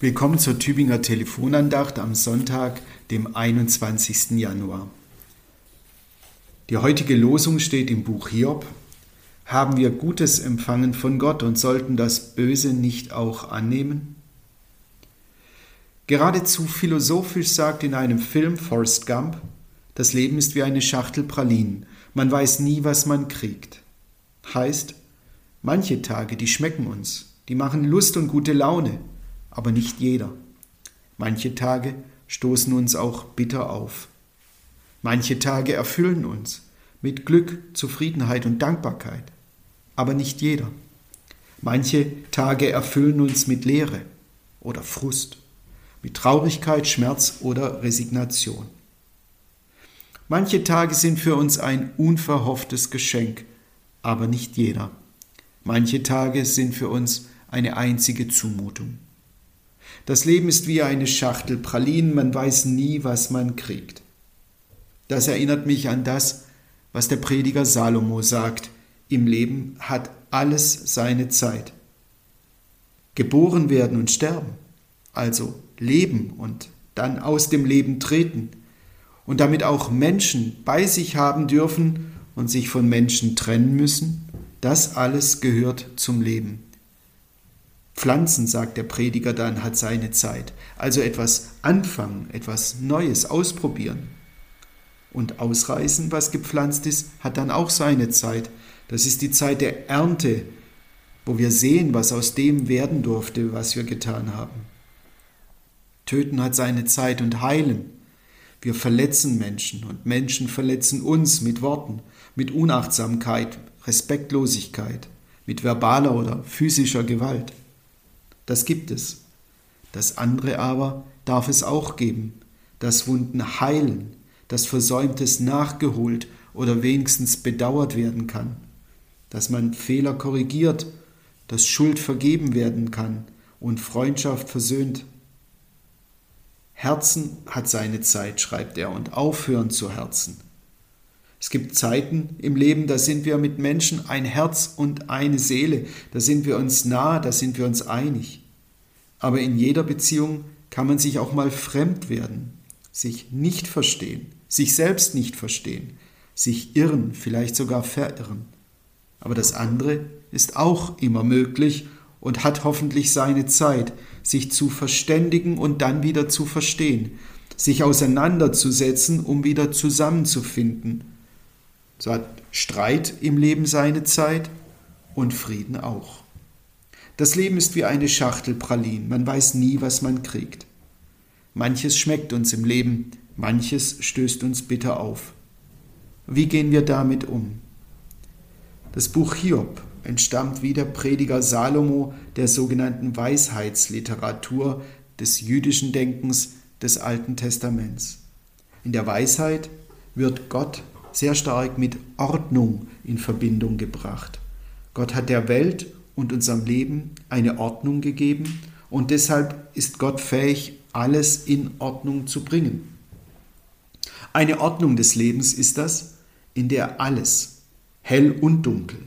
Willkommen zur Tübinger Telefonandacht am Sonntag, dem 21. Januar. Die heutige Losung steht im Buch Hiob. Haben wir Gutes empfangen von Gott und sollten das Böse nicht auch annehmen? Geradezu philosophisch sagt in einem Film Forrest Gump, das Leben ist wie eine Schachtel Pralinen, man weiß nie, was man kriegt. Heißt, manche Tage, die schmecken uns, die machen Lust und gute Laune, aber nicht jeder. Manche Tage stoßen uns auch bitter auf. Manche Tage erfüllen uns mit Glück, Zufriedenheit und Dankbarkeit, aber nicht jeder. Manche Tage erfüllen uns mit Leere oder Frust, mit Traurigkeit, Schmerz oder Resignation. Manche Tage sind für uns ein unverhofftes Geschenk, aber nicht jeder. Manche Tage sind für uns eine einzige Zumutung. Das Leben ist wie eine Schachtel Pralinen, man weiß nie, was man kriegt. Das erinnert mich an das, was der Prediger Salomo sagt, im Leben hat alles seine Zeit. Geboren werden und sterben, also leben und dann aus dem Leben treten und damit auch Menschen bei sich haben dürfen und sich von Menschen trennen müssen, das alles gehört zum Leben. Pflanzen, sagt der Prediger dann, hat seine Zeit. Also etwas anfangen, etwas Neues ausprobieren. Und ausreißen, was gepflanzt ist, hat dann auch seine Zeit. Das ist die Zeit der Ernte, wo wir sehen, was aus dem werden durfte, was wir getan haben. Töten hat seine Zeit und heilen. Wir verletzen Menschen und Menschen verletzen uns mit Worten, mit Unachtsamkeit, Respektlosigkeit, mit verbaler oder physischer Gewalt. Das gibt es. Das andere aber darf es auch geben, das Wunden heilen, das Versäumtes nachgeholt oder wenigstens bedauert werden kann, dass man Fehler korrigiert, dass Schuld vergeben werden kann und Freundschaft versöhnt. Herzen hat seine Zeit, schreibt er, und aufhören zu Herzen. Es gibt Zeiten im Leben, da sind wir mit Menschen ein Herz und eine Seele, da sind wir uns nah, da sind wir uns einig. Aber in jeder Beziehung kann man sich auch mal fremd werden, sich nicht verstehen, sich selbst nicht verstehen, sich irren, vielleicht sogar verirren. Aber das andere ist auch immer möglich und hat hoffentlich seine Zeit, sich zu verständigen und dann wieder zu verstehen, sich auseinanderzusetzen, um wieder zusammenzufinden so hat Streit im Leben seine Zeit und Frieden auch. Das Leben ist wie eine Schachtel Pralin, man weiß nie, was man kriegt. Manches schmeckt uns im Leben, manches stößt uns bitter auf. Wie gehen wir damit um? Das Buch Hiob entstammt wie der Prediger Salomo der sogenannten Weisheitsliteratur des jüdischen Denkens des Alten Testaments. In der Weisheit wird Gott sehr stark mit Ordnung in Verbindung gebracht. Gott hat der Welt und unserem Leben eine Ordnung gegeben und deshalb ist Gott fähig, alles in Ordnung zu bringen. Eine Ordnung des Lebens ist das, in der alles, hell und dunkel,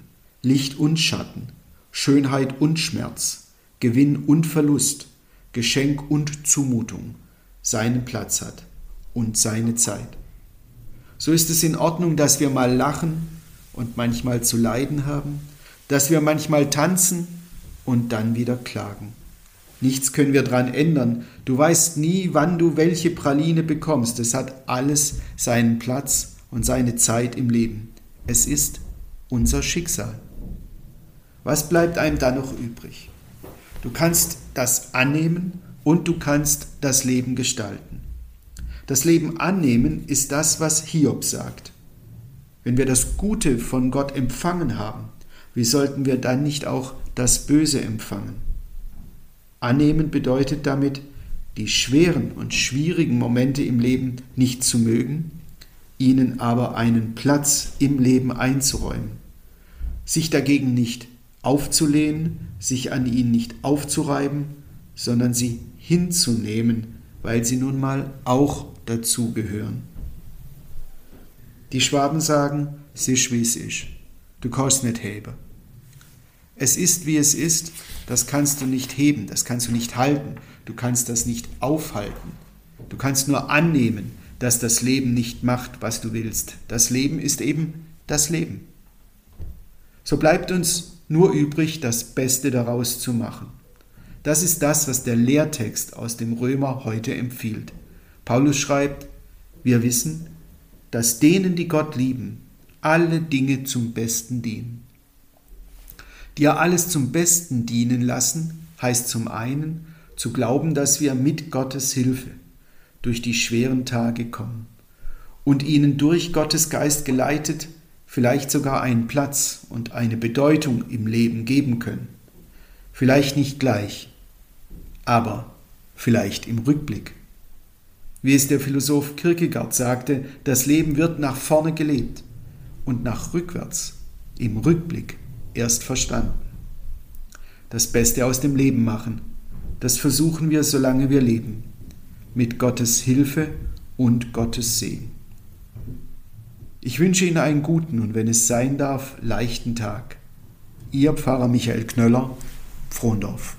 Licht und Schatten, Schönheit und Schmerz, Gewinn und Verlust, Geschenk und Zumutung seinen Platz hat und seine Zeit. So ist es in Ordnung, dass wir mal lachen und manchmal zu leiden haben, dass wir manchmal tanzen und dann wieder klagen. Nichts können wir daran ändern. Du weißt nie, wann du welche Praline bekommst. Es hat alles seinen Platz und seine Zeit im Leben. Es ist unser Schicksal. Was bleibt einem da noch übrig? Du kannst das annehmen und du kannst das Leben gestalten. Das Leben annehmen ist das, was Hiob sagt. Wenn wir das Gute von Gott empfangen haben, wie sollten wir dann nicht auch das Böse empfangen? Annehmen bedeutet damit, die schweren und schwierigen Momente im Leben nicht zu mögen, ihnen aber einen Platz im Leben einzuräumen, sich dagegen nicht aufzulehnen, sich an ihnen nicht aufzureiben, sondern sie hinzunehmen, weil sie nun mal auch dazugehören. Die Schwaben sagen, sisch wie es ist. Du kannst nicht heben. Es ist, wie es ist, das kannst du nicht heben, das kannst du nicht halten, du kannst das nicht aufhalten. Du kannst nur annehmen, dass das Leben nicht macht, was du willst. Das Leben ist eben das Leben. So bleibt uns nur übrig, das Beste daraus zu machen. Das ist das, was der Lehrtext aus dem Römer heute empfiehlt. Paulus schreibt, wir wissen, dass denen, die Gott lieben, alle Dinge zum Besten dienen. Dir alles zum Besten dienen lassen, heißt zum einen zu glauben, dass wir mit Gottes Hilfe durch die schweren Tage kommen und ihnen durch Gottes Geist geleitet vielleicht sogar einen Platz und eine Bedeutung im Leben geben können. Vielleicht nicht gleich, aber vielleicht im Rückblick. Wie es der Philosoph Kierkegaard sagte, das Leben wird nach vorne gelebt und nach rückwärts, im Rückblick, erst verstanden. Das Beste aus dem Leben machen, das versuchen wir, solange wir leben, mit Gottes Hilfe und Gottes Segen. Ich wünsche Ihnen einen guten und wenn es sein darf, leichten Tag. Ihr Pfarrer Michael Knöller, Frohndorf.